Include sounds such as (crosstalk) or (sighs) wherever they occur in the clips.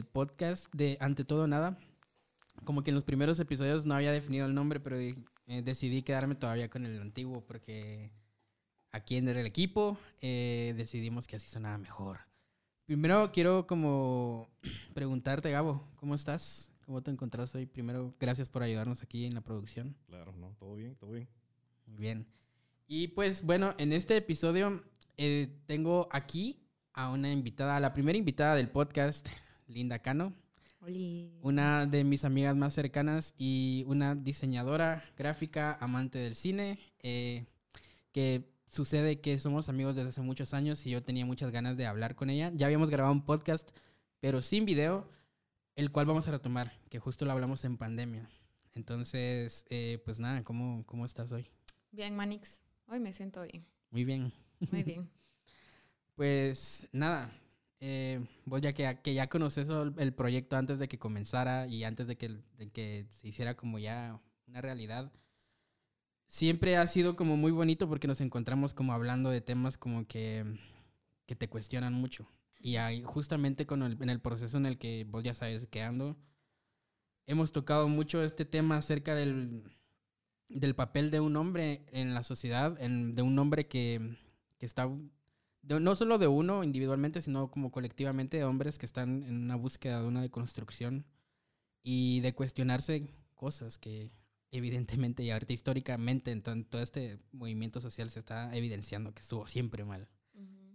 el podcast de Ante Todo Nada. Como que en los primeros episodios no había definido el nombre, pero eh, decidí quedarme todavía con el antiguo porque aquí en el equipo eh, decidimos que así sonaba mejor. Primero quiero como (clears throat) preguntarte, Gabo, ¿cómo estás? ¿Cómo te encontrás hoy? Primero, gracias por ayudarnos aquí en la producción. Claro, no, todo bien, todo bien. Muy bien. Y pues bueno, en este episodio eh, tengo aquí a una invitada, a la primera invitada del podcast, (laughs) Linda Cano. Una de mis amigas más cercanas y una diseñadora gráfica, amante del cine, eh, que sucede que somos amigos desde hace muchos años y yo tenía muchas ganas de hablar con ella. Ya habíamos grabado un podcast, pero sin video, el cual vamos a retomar, que justo lo hablamos en pandemia. Entonces, eh, pues nada, ¿cómo, ¿cómo estás hoy? Bien, Manix. Hoy me siento bien. Muy bien. Muy bien. (laughs) pues nada, eh, vos ya que, que, ya conoces el proyecto antes de que comenzara y antes de que, de que se hiciera como ya una realidad, siempre ha sido como muy bonito porque nos encontramos como hablando de temas como que, que te cuestionan mucho. Y ahí, justamente con el, en el proceso en el que vos ya sabes que ando, hemos tocado mucho este tema acerca del, del papel de un hombre en la sociedad, en, de un hombre que, que está, no solo de uno individualmente, sino como colectivamente de hombres que están en una búsqueda de una deconstrucción y de cuestionarse cosas que evidentemente y ahorita históricamente en todo este movimiento social se está evidenciando que estuvo siempre mal.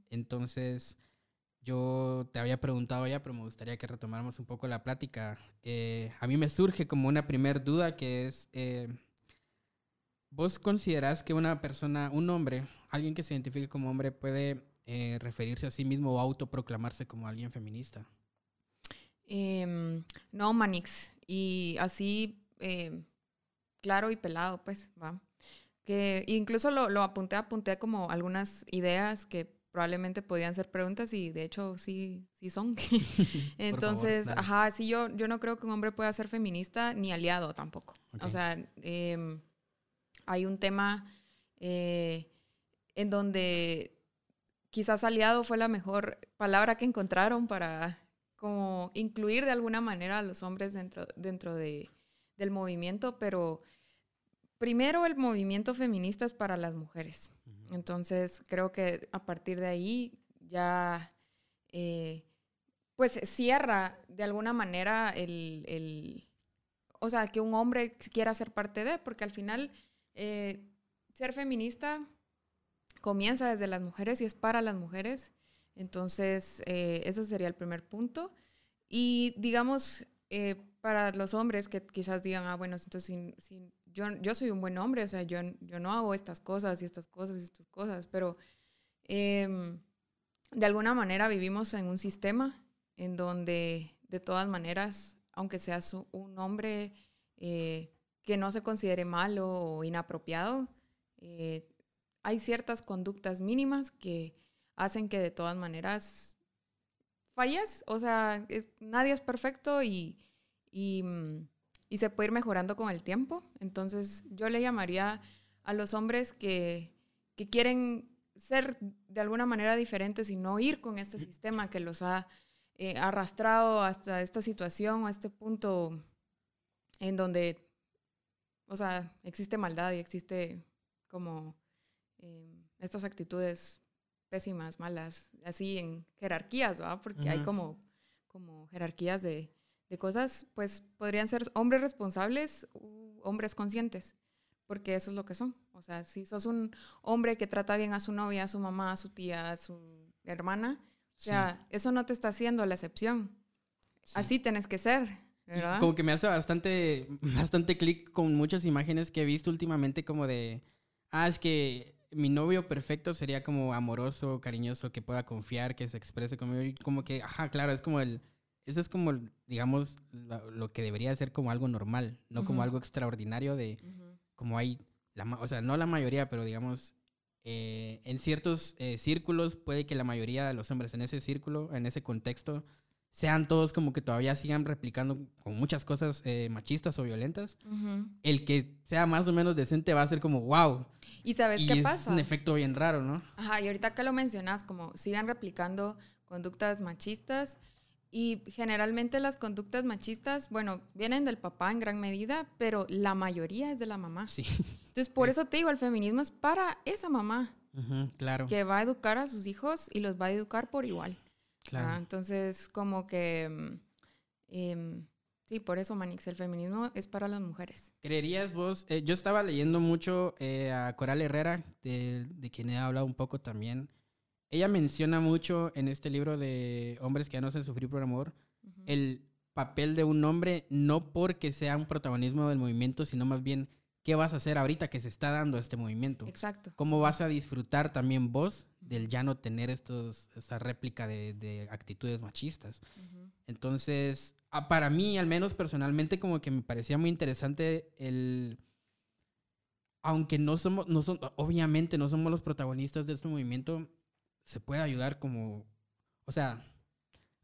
Entonces, yo te había preguntado ya, pero me gustaría que retomáramos un poco la plática. Eh, a mí me surge como una primer duda que es, eh, ¿vos considerás que una persona, un hombre, alguien que se identifique como hombre puede eh, referirse a sí mismo o autoproclamarse como alguien feminista? Em, no, Manix. Y así claro y pelado, pues, va. Que incluso lo, lo apunté, apunté como algunas ideas que probablemente podían ser preguntas y de hecho sí, sí son. (laughs) (laughs) Entonces, ajá, sí, yo, yo no creo que un hombre pueda ser feminista ni aliado tampoco. O sea, em, hay un tema eh, en donde quizás aliado fue la mejor palabra que encontraron para como incluir de alguna manera a los hombres dentro, dentro de, del movimiento, pero primero el movimiento feminista es para las mujeres. Entonces creo que a partir de ahí ya eh, pues cierra de alguna manera el, o sea, que un hombre quiera ser parte de, porque al final eh, ser feminista comienza desde las mujeres y es para las mujeres. Entonces, eh, ese sería el primer punto. Y digamos, para los hombres que quizás digan, ah, bueno, entonces si, yo, yo soy un buen hombre, o sea, yo, yo no hago estas cosas y estas cosas y estas cosas, pero em, de alguna manera vivimos en un sistema en donde de todas maneras, aunque seas un hombre eh, que no se considere malo o inapropiado, eh, hay ciertas conductas mínimas que hacen que de todas maneras falles, o sea, nadie es perfecto y, mm, y se puede ir mejorando con el tiempo. Entonces yo le llamaría a los hombres que, que quieren ser de alguna manera diferentes y no ir con este sistema que los ha eh, arrastrado hasta esta situación o este punto en donde, o sea, existe maldad y existe como em, estas actitudes pésimas, malas, así en jerarquías, ¿va? Porque hay como, como jerarquías de, de cosas, pues podrían ser hombres responsables u hombres conscientes, porque eso es lo que son. O sea, si sos un hombre que trata bien a su novia, a su mamá, a su tía, a su hermana, o sea, eso no te está haciendo la excepción. Así tienes que ser. ¿verdad? Como que me hace bastante, (laughs) bastante clic con muchas imágenes que he visto últimamente como de, ah, es que mi novio perfecto sería como amoroso, cariñoso, que pueda confiar, que se exprese conmigo. Y como que, ajá, claro, es como el, eso es como, digamos, lo, que debería ser como algo normal, no como algo extraordinario de, como hay, la, o sea, no la mayoría, pero digamos, eh, en ciertos eh, círculos puede que la mayoría de los hombres en ese círculo, en ese contexto, sean todos como que todavía sigan replicando con muchas cosas eh, machistas o violentas. El que sea más o menos decente va a ser como, wow. ¿Y sabes qué pasa? Es un efecto bien raro, ¿no? Ajá, y ahorita que lo mencionas, como sigan replicando conductas machistas, Y generalmente las conductas machistas, bueno, vienen del papá en gran medida, pero la mayoría es de la mamá. Sí. Entonces, por (laughs) eso te digo, el feminismo es para esa mamá Ujú, claro. que va a educar a sus hijos y los va a educar por igual. Claro. Ah, entonces, como que, mm, em, sí, por eso, Manix, el feminismo es para las mujeres. ¿Creerías vos? eh, yo estaba leyendo mucho eh, a Coral Herrera, de, de quien he hablado un poco también. Ella menciona mucho en este libro de Hombres que ya no hacen sufrir por amor el papel de un hombre, no porque sea un protagonismo del movimiento, sino más bien qué vas a hacer ahorita que se está dando este movimiento. Exacto. ¿Cómo vas a disfrutar también vos del ya no tener estos, esta réplica de, de actitudes machistas? Entonces, ah, para mí, al menos personalmente, como que me parecía muy interesante el... Aunque no somos, no son, obviamente no somos los protagonistas de este movimiento, se puede ayudar como... O sea,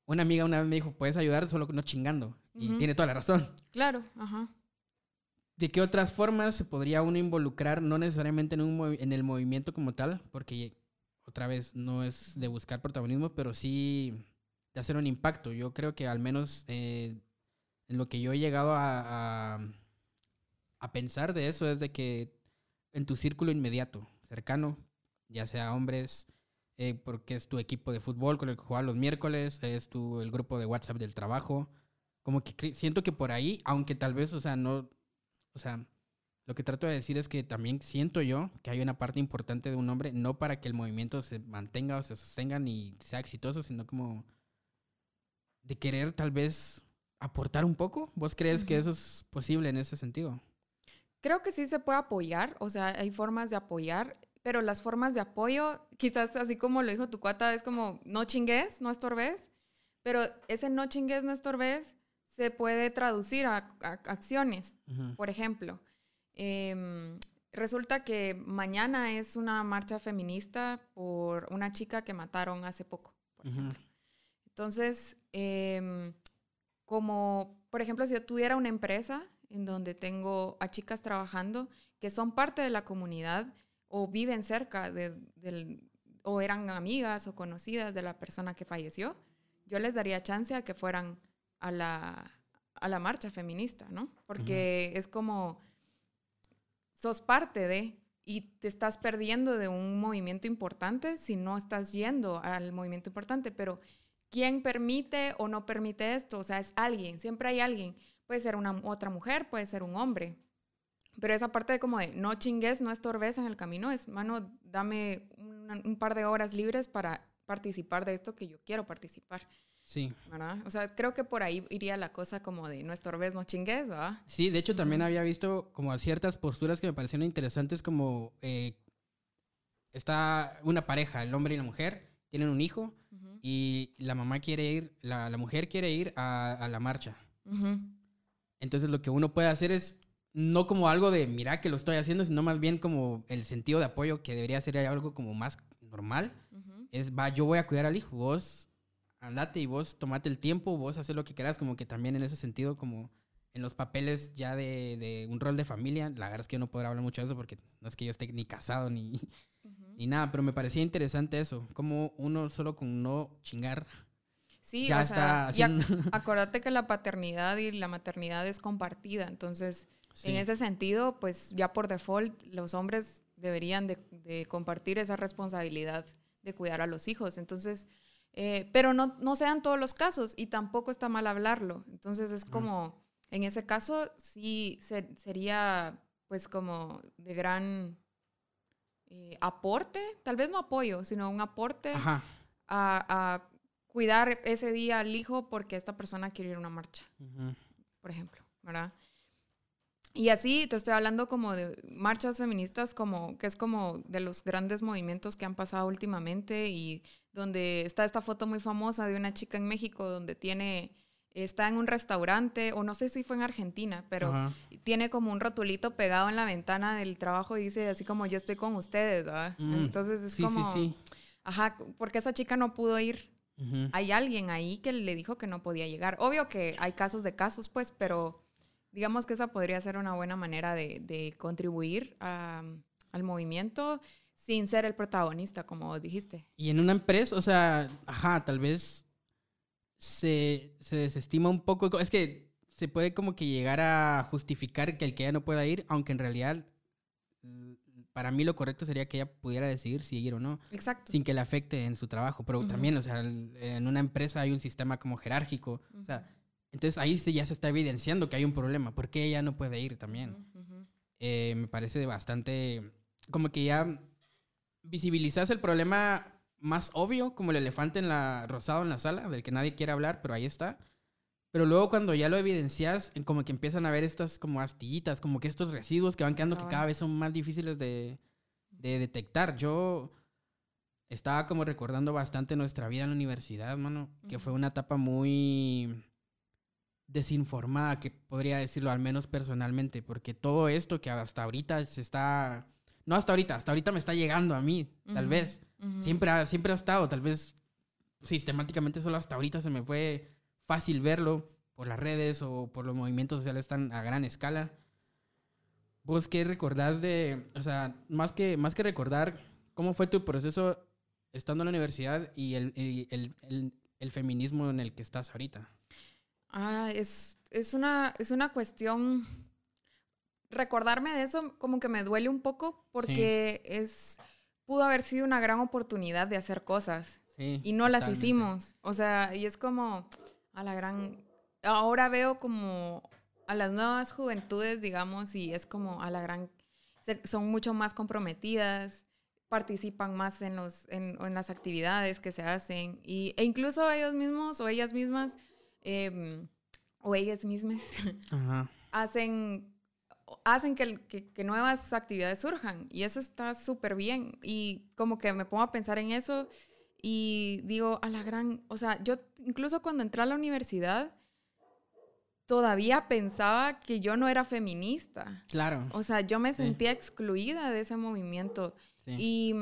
una amiga una vez me dijo, puedes ayudar solo no chingando. Y tiene toda la razón. Claro, ajá. ¿De qué otras formas se podría uno involucrar, no necesariamente en, un en el movimiento como tal? Porque, otra vez, no es de buscar protagonismo, pero sí de hacer un impacto. Yo creo que al menos eh, en lo que yo he llegado a, a, pensar de eso es de que en tu círculo inmediato, cercano, ya sea hombres, eh, porque es tu equipo de fútbol con el que juegas los miércoles, es tu, el grupo de WhatsApp del trabajo, como que siento que por ahí, aunque tal vez, o sea, no, o sea, lo que trato de decir es que también siento yo que hay una parte importante de un hombre, no para que el movimiento se mantenga o se sostenga ni sea exitoso, sino como de querer tal vez aportar un poco. ¿Vos crees que Ujú. eso es posible en ese sentido? Creo que sí se puede apoyar, o sea, hay formas de apoyar, pero las formas de apoyo, quizás así como lo dijo tu cuata, es como no chingues, no estorbes, pero ese no chingues, no estorbes se puede traducir a, a acciones. Ujú. Por ejemplo, em, resulta que mañana es una marcha feminista por una chica que mataron hace poco, por ejemplo. Entonces, em, como, por ejemplo, si yo tuviera una empresa en donde tengo a chicas trabajando que son parte de la comunidad o viven cerca de, del, o eran amigas o conocidas de la persona que falleció, yo les daría chance a que fueran a la, a la marcha feminista, ¿no? Porque es como, sos parte de, y te estás perdiendo de un movimiento importante si no estás yendo al movimiento importante, pero ¿quién permite o no permite esto? O sea, es alguien, siempre hay alguien. Puede ser una otra mujer, puede ser un hombre. Pero esa parte de como de no chingues, no estorbes en el camino, es, mano, dame un par de horas libres para participar de esto que yo quiero participar, Sí. ¿verdad? O sea, creo que por ahí iría la cosa como de no estorbes, no chingues, ¿verdad? Sí, de hecho también Ujú. había visto como ciertas posturas que me parecieron interesantes como eh, está una pareja, el hombre y la mujer, tienen un hijo y la mamá quiere ir, la, la mujer quiere ir a, a la marcha. Entonces lo que uno puede hacer es no como algo de mira que lo estoy haciendo, sino más bien como el sentido de apoyo que debería ser algo como más normal. Es va, yo voy a cuidar al hijo, vos andate y vos tomate el tiempo, vos haces lo que quieras, como que también en ese sentido, como en los papeles ya de, de un rol de familia, la verdad es que yo no podré hablar mucho de eso porque no es que yo esté ni casado ni, Ujú. ni nada, pero me parecía interesante eso, como uno solo con no chingar Sí, ya o está sea, y ac- haciendo... (laughs) acuérdate que la paternidad y la maternidad es compartida, entonces Sí. en ese sentido, pues ya por default los hombres deberían de, de compartir esa responsabilidad de cuidar a los hijos, entonces, eh, pero no, no sean todos los casos y tampoco está mal hablarlo, entonces es como, en ese caso sí se- sería pues como de gran eh, aporte, tal vez no apoyo, sino un aporte a, a cuidar ese día al hijo porque esta persona quiere ir a una marcha, Ujú. por ejemplo, ¿verdad? Y así te estoy hablando como de marchas feministas, como que es como de los grandes movimientos que han pasado últimamente y donde está esta foto muy famosa de una chica en México donde tiene está en un restaurante o no sé si fue en Argentina, pero Ajá. tiene como un rotulito pegado en la ventana del trabajo y dice así como yo estoy con ustedes, ¿verdad? Mm. Entonces es sí, como sí, Ajá, porque esa chica no pudo ir sí. Hay alguien ahí que le dijo que no podía llegar. Obvio que hay casos de casos, pues, pero digamos que esa podría ser una buena manera de, de contribuir a- al movimiento sin ser el protagonista, como dijiste. Y en una empresa, o sea, ajá, tal vez se, se desestima un poco. Es que se puede como que llegar a justificar que el que ella no pueda ir, aunque en realidad para mí lo correcto sería que ella pudiera decidir si ir o no. Exacto. Sin que le afecte en su trabajo. Pero también, o sea, en una empresa hay un sistema como jerárquico. O sea, entonces ahí sí ya se está evidenciando que hay un problema. ¿Por qué ella no puede ir también? Eh, me parece bastante... Como que ya visibilizas el problema más obvio, como el elefante en la, rosado en la sala, del que nadie quiere hablar, pero ahí está. Pero luego cuando ya lo evidencias, como que empiezan a ver estas como astillitas, como que estos residuos que van quedando que cada vez son más difíciles de, de, detectar. Yo estaba como recordando bastante nuestra vida en la universidad, mano, que fue una etapa muy desinformada, que podría decirlo al menos personalmente, porque todo esto que hasta ahorita se está, no hasta ahorita, hasta ahorita me está llegando a mí, tal vez. Siempre ha, siempre ha estado, tal vez sistemáticamente solo hasta ahorita se me fue fácil verlo por las redes o por los movimientos sociales tan a gran escala. ¿Vos qué recordás de, o sea, más que, más que recordar, cómo fue tu proceso estando en la universidad y el, el, el, el feminismo en el que estás ahorita? Ah, es, es, una, es una cuestión, recordarme de eso como que me duele un poco porque es, pudo haber sido una gran oportunidad de hacer cosas y no las hicimos. O sea, y es como, a la gran... Ahora veo como a las nuevas juventudes, digamos, y es como a la gran... son mucho más comprometidas, participan más en, los, en, las actividades que se hacen, y, e incluso ellos mismos o ellas mismas, em, o ellas mismas, (laughs) hacen hacen que, que, nuevas actividades surjan y eso está súper bien y como que me pongo a pensar en eso y digo, a la gran, o sea, yo incluso cuando entré a la universidad, todavía pensaba que yo no era feminista. Claro. O sea, yo me sentía excluida de ese movimiento. Y,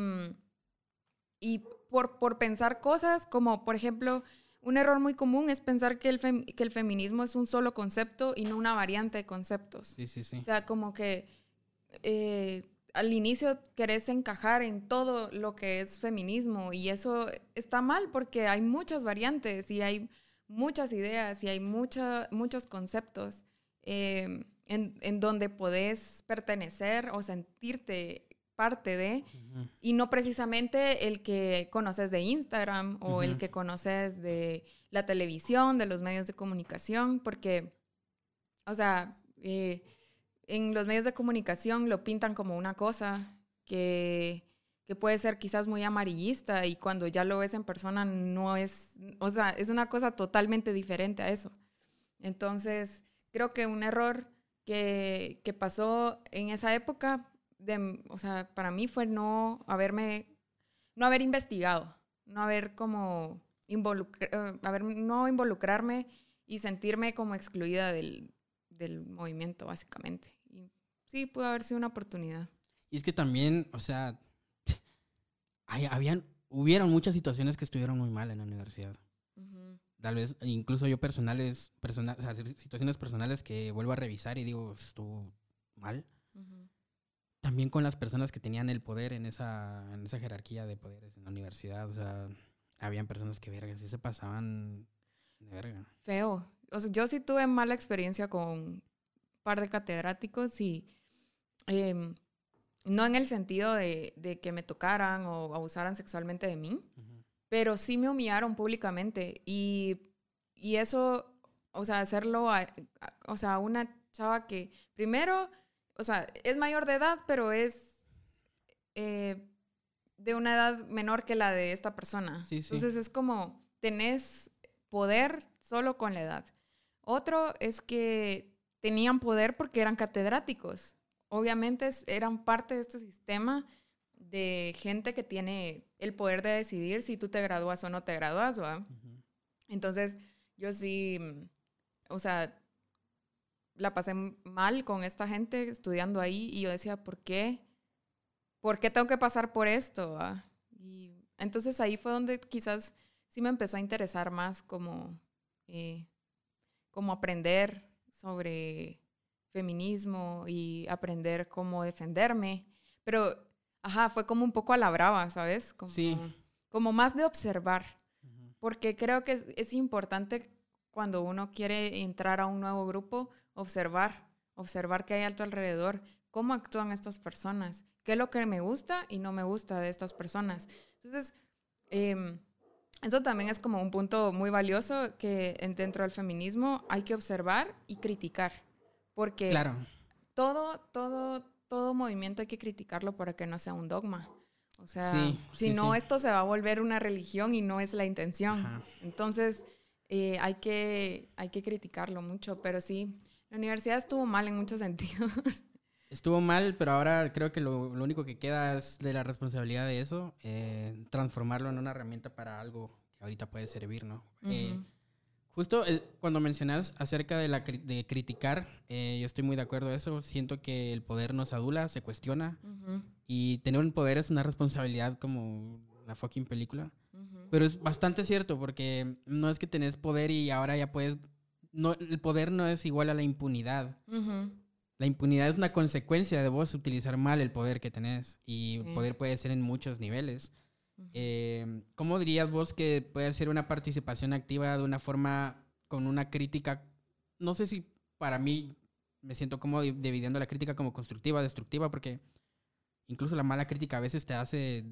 y por, por, pensar cosas como, por ejemplo, un error muy común es pensar que el, que el feminismo es un solo concepto y no una variante de conceptos. Sí, sí, sí. O sea, como que eh, al inicio querés encajar en todo lo que es feminismo y eso está mal porque hay muchas variantes y hay muchas ideas y hay muchos conceptos em, en, donde podés pertenecer o sentirte parte de y no precisamente el que conoces de Instagram o el que conoces de la televisión, de los medios de comunicación, porque, o sea, eh, en los medios de comunicación lo pintan como una cosa que, que, puede ser quizás muy amarillista y cuando ya lo ves en persona no es, o sea, es una cosa totalmente diferente a eso. Entonces, creo que un error que, que pasó en esa época, de, o sea, para mí fue no haberme, no haber investigado, no haber como involucrado, eh, haber, no involucrarme y sentirme como excluida del, del movimiento, básicamente sí, pudo haber sido una oportunidad. Y es que también, o sea, (sniffs) habían, hubieron muchas situaciones que estuvieron muy mal en la universidad. Tal vez, incluso yo personales, personal, o sea, situaciones personales que vuelvo a revisar y digo, estuvo mal. También con las personas que tenían el poder en esa, en esa jerarquía de poderes en la universidad. O sea, habían personas que, verga, sí se pasaban de verga. Feo. O sea, yo sí tuve mala experiencia con un par de catedráticos y Em, no en el sentido de, que me tocaran o abusaran sexualmente de mí, pero sí me humillaron públicamente. Y, eso, o sea, hacerlo, a, o sea, una chava que primero, o sea, es mayor de edad, pero es eh, de una edad menor que la de esta persona. Entonces es como, tenés poder solo con la edad. Otro es que tenían poder porque eran catedráticos obviamente eran parte de este sistema de gente que tiene el poder de decidir si tú te gradúas o no te gradúas, ¿va? Entonces, yo sí, o sea, la pasé mal con esta gente estudiando ahí y yo decía, ¿por qué? ¿Por qué tengo que pasar por esto? Y entonces ahí fue donde quizás sí me empezó a interesar más como, eh, como aprender sobre feminismo y aprender cómo defenderme. Pero, ajá, fue como un poco a la brava, ¿sabes? Como, sí. Como más de observar. porque creo que es, es importante cuando uno quiere entrar a un nuevo grupo, observar, observar qué hay a tu alrededor, cómo actúan estas personas, qué es lo que me gusta y no me gusta de estas personas. Entonces, em, eso también es como un punto muy valioso que en- dentro del feminismo hay que observar y criticar, porque Claro. todo, todo, todo movimiento hay que criticarlo para que no sea un dogma. O sea, Sí, si sí, no, sí. esto se va a volver una religión y no es la intención. Ajá. Entonces, eh, hay, que, hay que criticarlo mucho, pero sí, la universidad estuvo mal en muchos (laughs) sentidos. Estuvo mal, pero ahora creo que lo, lo único que queda es de la responsabilidad de eso, eh, transformarlo en una herramienta para algo que ahorita puede servir, ¿no? Eh, Ujú. justo el- cuando mencionas acerca de, la, de criticar, eh, yo estoy muy de acuerdo en eso. Siento que el poder nos adula, se cuestiona. Ujú, Y tener un poder es una responsabilidad como la fucking película. ujú. Pero es bastante cierto porque no es que tenés poder y ahora ya puedes... No, el poder no es igual a la impunidad. La impunidad es una consecuencia de vos utilizar mal el poder que tenés. Y Sí. poder puede ser en muchos niveles. Eh, ¿Cómo dirías vos que puede ser una participación activa de una forma con una crítica? No sé si para mí me siento como di- dividiendo la crítica como constructiva, destructiva, porque incluso la mala crítica a veces te hace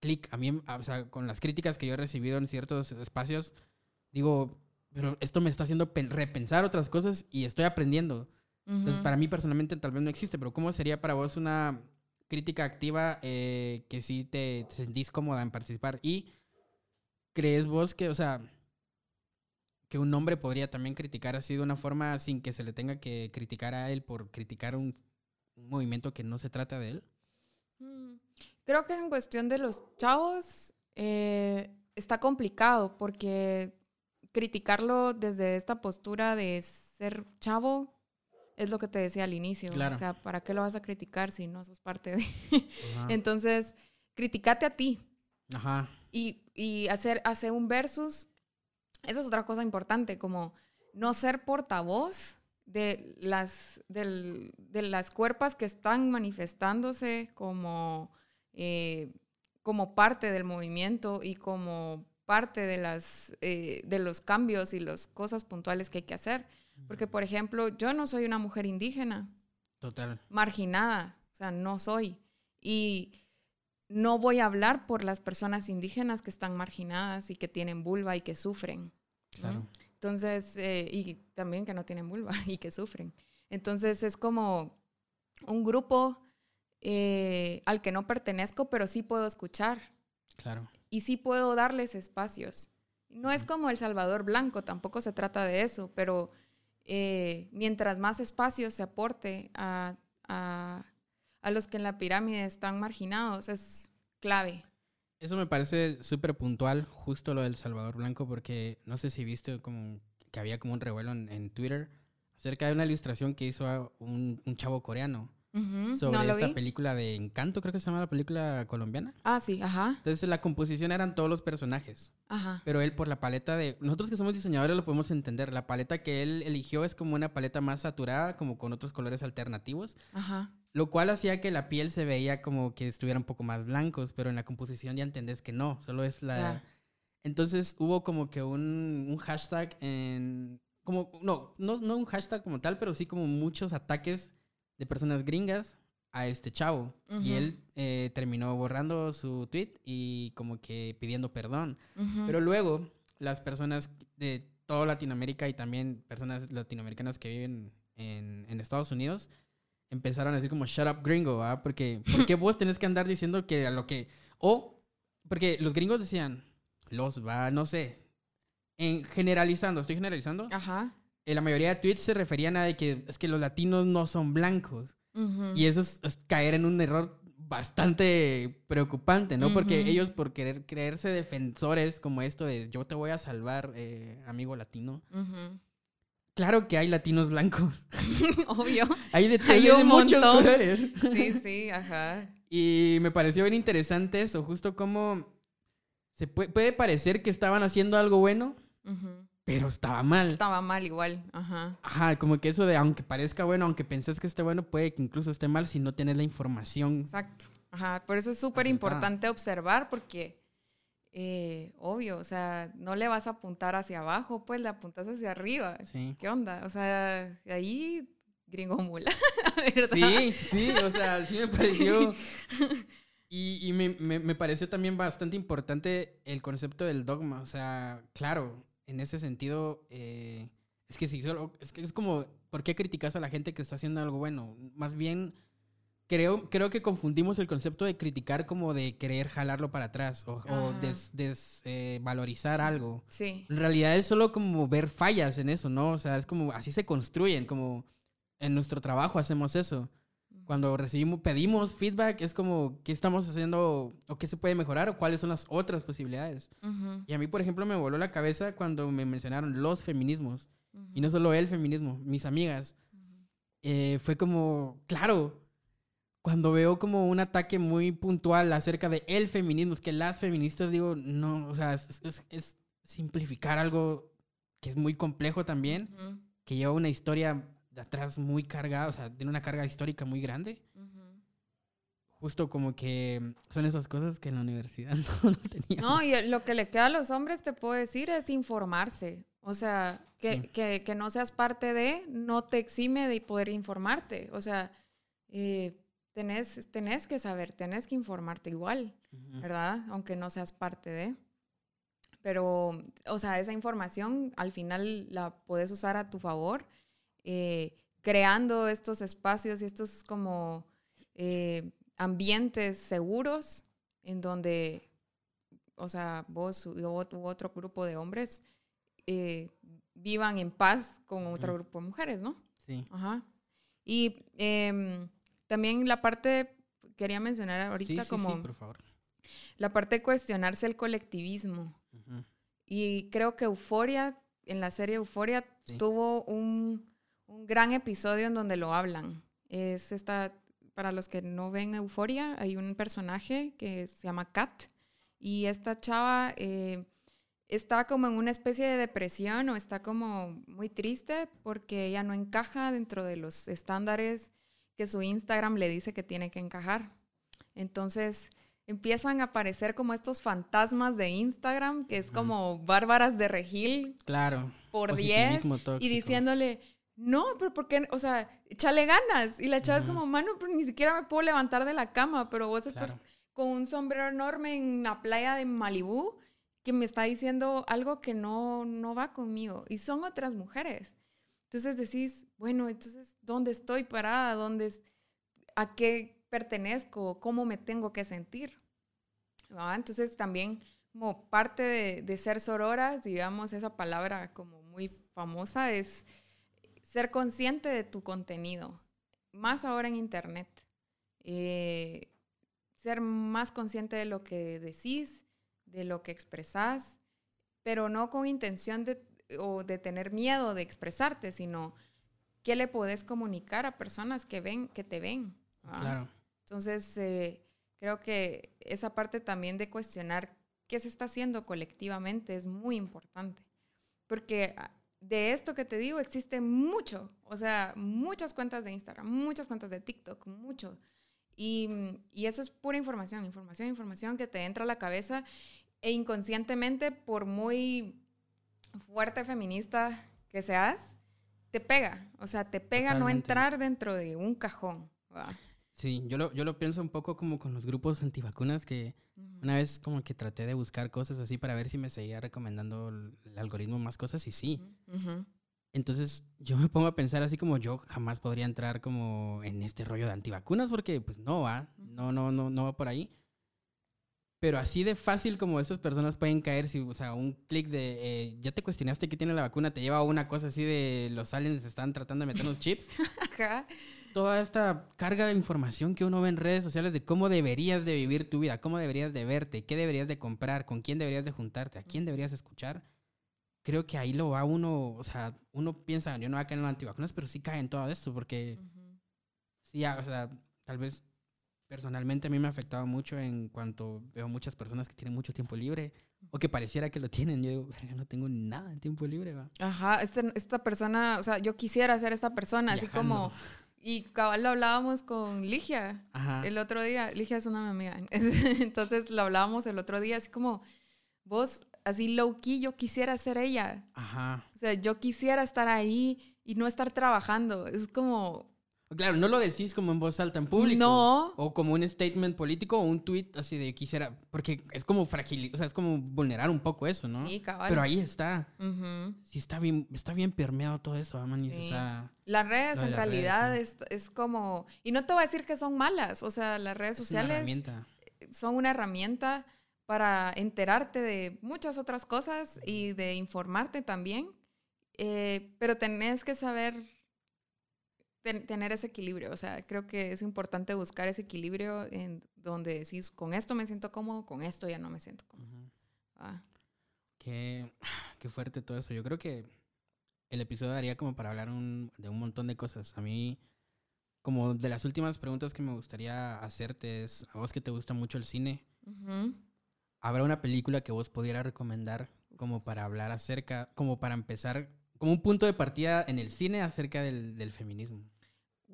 clic. A mí, o sea, con las críticas que yo he recibido en ciertos espacios, digo, pero esto me está haciendo pen- repensar otras cosas y estoy aprendiendo. Entonces, Ujú. para mí personalmente tal vez no existe, pero ¿cómo sería para vos una crítica activa eh, que sí te, te sentís cómoda en participar? Y crees vos que, o sea, que un hombre podría también criticar así de una forma sin que se le tenga que criticar a él por criticar un, un movimiento que no se trata de él? Mm, Creo que en cuestión de los chavos eh, está complicado porque criticarlo desde esta postura de ser chavo es lo que te decía al inicio. Claro. O sea, ¿para qué lo vas a criticar si no sos parte de...? (laughs) Entonces, criticate a ti Ajá. y, y hacer, hacer un versus. Esa es otra cosa importante, como no ser portavoz de las, del- de las cuerpas que están manifestándose como, eh, como parte del movimiento y como parte de, las, eh, de los cambios y las cosas puntuales que hay que hacer. Porque, por ejemplo, yo no soy una mujer indígena Total. marginada, o sea, no soy. Y no voy a hablar por las personas indígenas que están marginadas y que tienen vulva y que sufren. ¿no? Claro. Entonces, eh, y también que no tienen vulva (laughs) y que sufren. Entonces es como un grupo eh, al que no pertenezco, pero sí puedo escuchar Claro. Y sí puedo darles espacios. No es como El Salvador Blanco, tampoco se trata de eso, pero eh, mientras más espacios se aporte a, a- a los que en la pirámide están marginados, es clave. Eso me parece súper puntual, justo lo del Salvador Blanco, porque no sé si viste como que había como un revuelo en, en Twitter acerca de una ilustración que hizo un, un chavo coreano Ujú, sobre ¿No esta vi? película de Encanto, creo que se llama la película colombiana. Ah, sí, ajá, Entonces la composición eran todos los personajes, ajá. pero él por la paleta de... Nosotros que somos diseñadores lo podemos entender, la paleta que él eligió es como una paleta más saturada, como con otros colores alternativos, Ajá. lo cual hacía que la piel se veía como que estuviera un poco más blancos, pero en la composición ya entendés que no, solo es la... Entonces hubo como que un, un hashtag en... Como, no, no, no un hashtag como tal, pero sí como muchos ataques de personas gringas a este chavo. Y Ujú. él eh, terminó borrando su tweet y como que pidiendo perdón. Ujú. Pero luego las personas de toda Latinoamérica y también personas latinoamericanas que viven en, en Estados Unidos empezaron a decir como shut up gringo, ¿ah? Porque (laughs) ¿por qué vos tenés que andar diciendo que a lo que o porque los gringos decían los va, no sé, en generalizando, estoy generalizando, Ajá. Eh, la mayoría de tweets se referían a de que es que los latinos no son blancos. Y eso es, es caer en un error bastante preocupante, ¿no? Porque ellos por querer creerse defensores como esto de yo te voy a salvar, eh, amigo latino. Claro que hay latinos blancos. (laughs) Obvio. hay de, Hay de un muchos montón. colores. Sí, sí, ajá. Y me pareció bien interesante eso, justo como se puede, puede parecer que estaban haciendo algo bueno, Ujú. Pero estaba mal. Estaba mal igual, ajá. Ajá, como que eso de aunque parezca bueno, aunque penses que esté bueno, puede que incluso esté mal si no tienes la información. Exacto. Ajá. Por eso es súper importante observar porque eh, obvio, o sea, no le vas a apuntar hacia abajo, pues le apuntas hacia arriba. Sí. ¿Qué onda? O sea, ahí gringo mula, (laughs) Sí, sí, o sea, sí me pareció. (laughs) Y, y me, me, me, pareció también bastante importante el concepto del dogma. O sea, claro, en ese sentido, eh, es que sí, solo, es que es como, ¿por qué criticas a la gente que está haciendo algo bueno? Más bien, creo, creo que confundimos el concepto de criticar como de querer jalarlo para atrás o, o desvalorizar des, eh, algo. Sí. En realidad es solo como ver fallas en eso, ¿no? O sea, es como, así se construyen, como en nuestro trabajo hacemos eso. Cuando recibimos, pedimos feedback, es como qué estamos haciendo o qué se puede mejorar o cuáles son las otras posibilidades. Uh -huh. Y a mí, por ejemplo, me voló la cabeza cuando me mencionaron los feminismos. Uh -huh. Y no solo el feminismo, mis amigas. Uh -huh. eh, fue como, claro, cuando veo como un ataque muy puntual acerca de el feminismo, es que las feministas digo, no, o sea, es, es, es simplificar algo que es muy complejo también, que lleva una historia de atrás muy cargada, o sea, tiene una carga histórica muy grande. Uh -huh. Justo como que son esas cosas que en la universidad (laughs) no, no tenía. No, y lo que le queda a los hombres, te puedo decir, es informarse. O sea, que, sí. que, que no seas parte de, no te exime de poder informarte. O sea, eh, tenés, tenés que saber, tenés que informarte igual, uh -huh. ¿verdad? Aunque no seas parte de. Pero, o sea, esa información al final la puedes usar a tu favor eh, creando estos espacios y estos como eh, ambientes seguros en donde, o sea, vos u, otro grupo de hombres eh, vivan en paz con otro grupo de mujeres, ¿no? Sí. Ajá. Y em, también la parte, quería mencionar ahorita sí, como... Sí, por favor. La parte de cuestionarse el colectivismo. Uh -huh. Y creo que Euforia, en la serie Euforia, sí. tuvo un un gran episodio en donde lo hablan. Es esta, para los que no ven Euforia, hay un personaje que se llama Kat y esta chava eh, está como en una especie de depresión o está como muy triste porque ella no encaja dentro de los estándares que su Instagram le dice que tiene que encajar. Entonces empiezan a aparecer como estos fantasmas de Instagram, que es como bárbaras de regil. Claro. Por 10. Y diciéndole, no, pero porque, o sea, échale ganas. Y la chava uh -huh. es como, mano, pero ni siquiera me puedo levantar de la cama, pero vos estás claro. con un sombrero enorme en la playa de Malibú que me está diciendo algo que no, no va conmigo. Y son otras mujeres. Entonces decís, bueno, entonces, ¿dónde estoy parada? ¿Dónde, ¿A qué pertenezco? ¿Cómo me tengo que sentir? ¿Ah? Entonces también como parte de, de ser sororas, digamos, esa palabra como muy famosa es ser consciente de tu contenido, más ahora en Internet. Eh, ser más consciente de lo que decís, de lo que expresás, pero no con intención de, o de tener miedo de expresarte, sino qué le podés comunicar a personas que ven, que te ven. ¿ah? Claro. Entonces, eh, creo que esa parte también de cuestionar qué se está haciendo colectivamente es muy importante. Porque de esto que te digo existe mucho, o sea, muchas cuentas de Instagram, muchas cuentas de TikTok, mucho. Y, y, eso es pura información, información, información que te entra a la cabeza e inconscientemente, por muy fuerte feminista que seas, te pega. O sea, te pega Totalmente. no entrar dentro de un cajón. ¿verdad? Sí, yo lo, yo lo pienso un poco como con los grupos antivacunas que uh -huh. una vez como que traté de buscar cosas así para ver si me seguía recomendando el, algoritmo más cosas y sí. Uh -huh. Entonces yo me pongo a pensar así como yo jamás podría entrar como en este rollo de antivacunas porque pues no va, no, no, no, no va por ahí. Pero así de fácil como esas personas pueden caer, si, o sea, un clic de eh, ya te cuestionaste qué tiene la vacuna, te lleva a una cosa así de los aliens están tratando de meter unos (laughs) chips. Toda esta carga de información que uno ve en redes sociales de cómo deberías de vivir tu vida, cómo deberías de verte, qué deberías de comprar, con quién deberías de juntarte, a quién deberías escuchar. Creo que ahí lo va uno, o sea, uno piensa, yo no voy a caer en las antivacunas, pero sí cae en todo esto, porque uh -huh. sí, o sea, tal vez personalmente a mí me ha afectado mucho en cuanto veo muchas personas que tienen mucho tiempo libre o que pareciera que lo tienen. Yo digo, verga, no tengo nada de tiempo libre. ¿va? Ajá, este, esta persona, o sea, yo quisiera ser esta persona, Viajando. así como... Y cabal lo hablábamos con Ligia Ajá. el otro día. Ligia es una amiga. (laughs) Entonces lo hablábamos el otro día, así como, vos, así low key, yo quisiera ser ella. Ajá. O sea, yo quisiera estar ahí y no estar trabajando. Es como, Claro, no lo decís como en voz alta en público. No. O como un statement político o un tweet así de quisiera. Porque es como fragilizar, o sea, es como vulnerar un poco eso, ¿no? sí, cabal. Pero ahí está. Sí, está bien, está bien permeado todo eso, Amanis. O Sí. sea, Las redes en las redes, realidad es, es como, y no te voy a decir que son malas, o sea, las redes es una sociales herramienta. son una herramienta para enterarte de muchas otras cosas y de informarte también, eh, pero tenés que saber ten- tener ese equilibrio, o sea, creo que es importante buscar ese equilibrio en donde decís, con esto me siento cómodo, con esto ya no me siento cómodo. Ah, Qué, (sighs) qué fuerte todo eso. Yo creo que el episodio daría como para hablar un- de un montón de cosas. A mí, como de las últimas preguntas que me gustaría hacerte es, a vos que te gusta mucho el cine. ¿habrá una película que vos pudieras recomendar como para hablar acerca, como para empezar, como un punto de partida en el cine acerca del, del feminismo?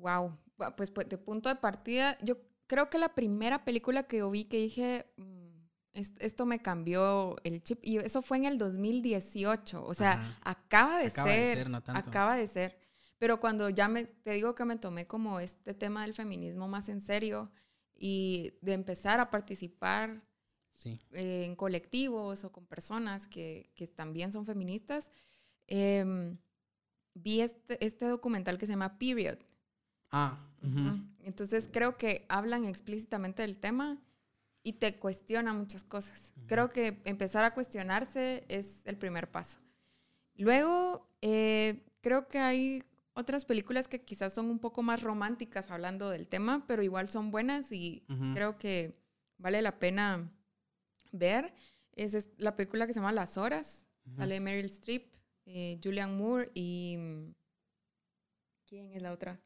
Wow, pues, pues de punto de partida, yo creo que la primera película que yo vi que dije, "Mm, es- esto me cambió el chip, y eso fue en el 2018, o sea, Ajá. acaba de Acaba de ser, ser, no tanto. acaba de ser. Pero cuando ya me, te digo que me tomé como este tema del feminismo más en serio y de empezar a participar Sí. eh, en colectivos o con personas que, que también son feministas, em, vi este, este documental que se llama Period. Ah. Ujú. Entonces creo que hablan explícitamente del tema y te cuestionan muchas cosas. Creo que empezar a cuestionarse es el primer paso. Luego, eh, creo que hay otras películas que quizás son un poco más románticas hablando del tema, pero igual son buenas y creo que vale la pena ver. Es, es la película que se llama Las Horas. Sale Meryl Streep, eh, Julianne Moore y... ¿Quién es la otra?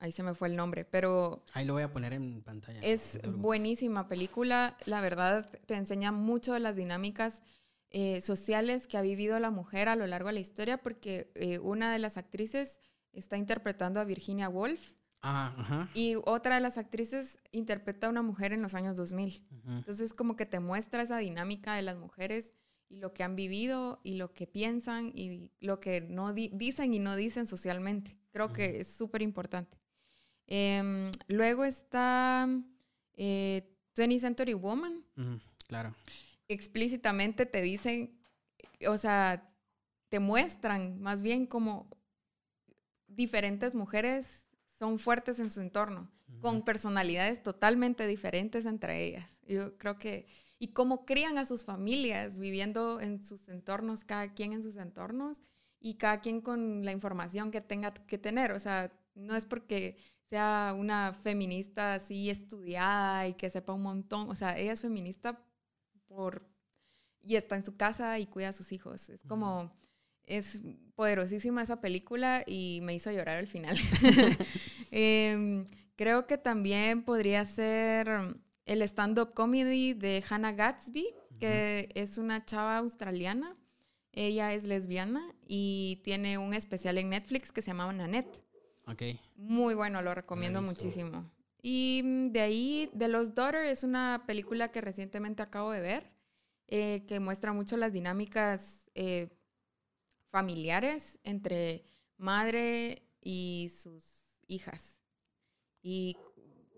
Ahí se me fue el nombre, pero Ahí lo voy a poner en pantalla. es no buenísima película. La verdad, te enseña mucho de las dinámicas eh, sociales que ha vivido la mujer a lo largo de la historia, porque eh, una de las actrices está interpretando a Virginia Woolf Ah, ajá. y otra de las actrices interpreta a una mujer en los años 2000. ujú. Entonces, como que te muestra esa dinámica de las mujeres y lo que han vivido y lo que piensan y lo que no di- dicen y no dicen socialmente. Creo que es súper importante. Em, luego está eh, 20th Century Woman. Ujú, Claro. Explícitamente te dicen, o sea, te muestran más bien como diferentes mujeres son fuertes en su entorno con personalidades totalmente diferentes entre ellas. Yo creo que, y cómo crían a sus familias viviendo en sus entornos, cada quien en sus entornos y cada quien con la información que tenga que tener. O sea, no es porque sea una feminista así estudiada y que sepa un montón. O sea, ella es feminista por... y está en su casa y cuida a sus hijos. Es como... Es poderosísima esa película y me hizo llorar al final. (laughs) Em, creo que también podría ser el stand-up comedy de Hannah Gatsby, que es una chava australiana. Ella es lesbiana y tiene un especial en Netflix que se llama Nanette. Ok. Muy bueno, lo recomiendo muchísimo. Y mm, de ahí, The Lost Daughter es una película que recientemente acabo de ver, eh, que muestra mucho las dinámicas eh, familiares entre madre y sus hijas. Y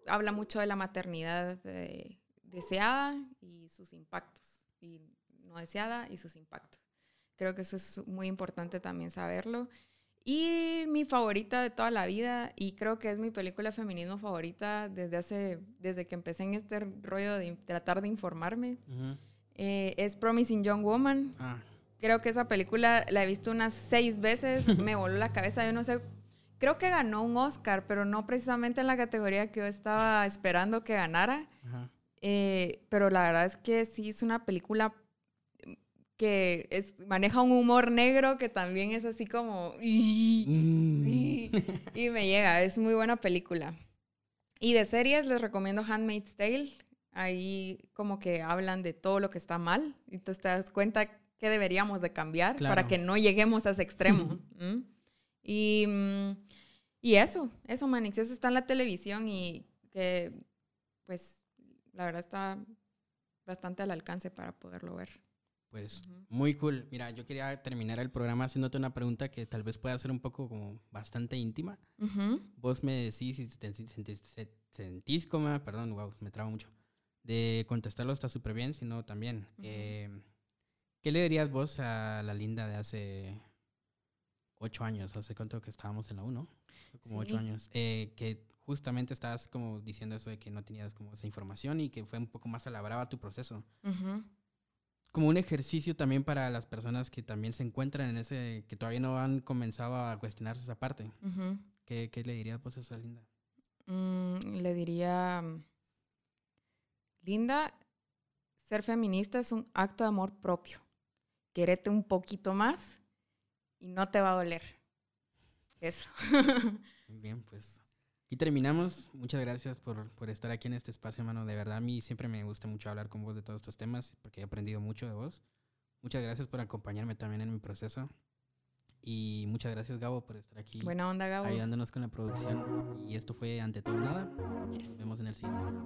habla mucho de la maternidad eh, deseada y sus impactos, y no deseada y sus impactos. Creo que eso es muy importante también saberlo. Y mi favorita de toda la vida, y creo que es mi película de feminismo favorita desde hace, desde que empecé en este rollo de tratar de informarme, Ujú. eh, es Promising Young Woman. Ah, Creo que esa película la he visto unas seis veces, (laughs) me voló la cabeza, yo no sé, creo que ganó un Oscar, pero no precisamente en la categoría que yo estaba esperando que ganara. ajá. Eh, pero la verdad es que sí es una película que es- maneja un humor negro que también es así como... Mm. (laughs) y me llega, es muy buena película. Y de series les recomiendo Handmaid's Tale. Ahí como que hablan de todo lo que está mal. Y entonces te das cuenta que deberíamos de cambiar Claro. para que no lleguemos a ese extremo. Y, mm, y eso, eso, Manix, eso está en la televisión y que pues la verdad está bastante al alcance para poderlo ver. Pues muy cool. Mira, yo quería terminar el programa haciéndote una pregunta que tal vez pueda ser un poco como bastante íntima. Vos me decís si te sentís, sentís como, perdón, wow, me trabo mucho. De contestarlo está súper bien, sino también. Eh, ¿Qué le dirías vos a la linda de hace ocho años? ¿Hace cuánto que estábamos en la 1? Como ocho años. Eh, que justamente estabas como diciendo eso de que no tenías como esa información y que fue un poco más a la brava tu proceso como un ejercicio también para las personas que también se encuentran en ese, que todavía no han comenzado a cuestionarse esa parte. ¿Qué, le dirías pues a esa Linda? Mm, le diría, Linda, ser feminista es un acto de amor propio. Querete un poquito más y no te va a doler. Eso. (laughs) Bien, pues y terminamos. Muchas gracias por, por, estar aquí en este espacio, hermano. De verdad, a mí siempre me gusta mucho hablar con vos de todos estos temas porque he aprendido mucho de vos. Muchas gracias por acompañarme también en mi proceso. Y muchas gracias, Gabo, por estar aquí. Buena onda, Gabo. Ayudándonos con la producción. Y esto fue Ante Todo Nada. Nos vemos en el siguiente.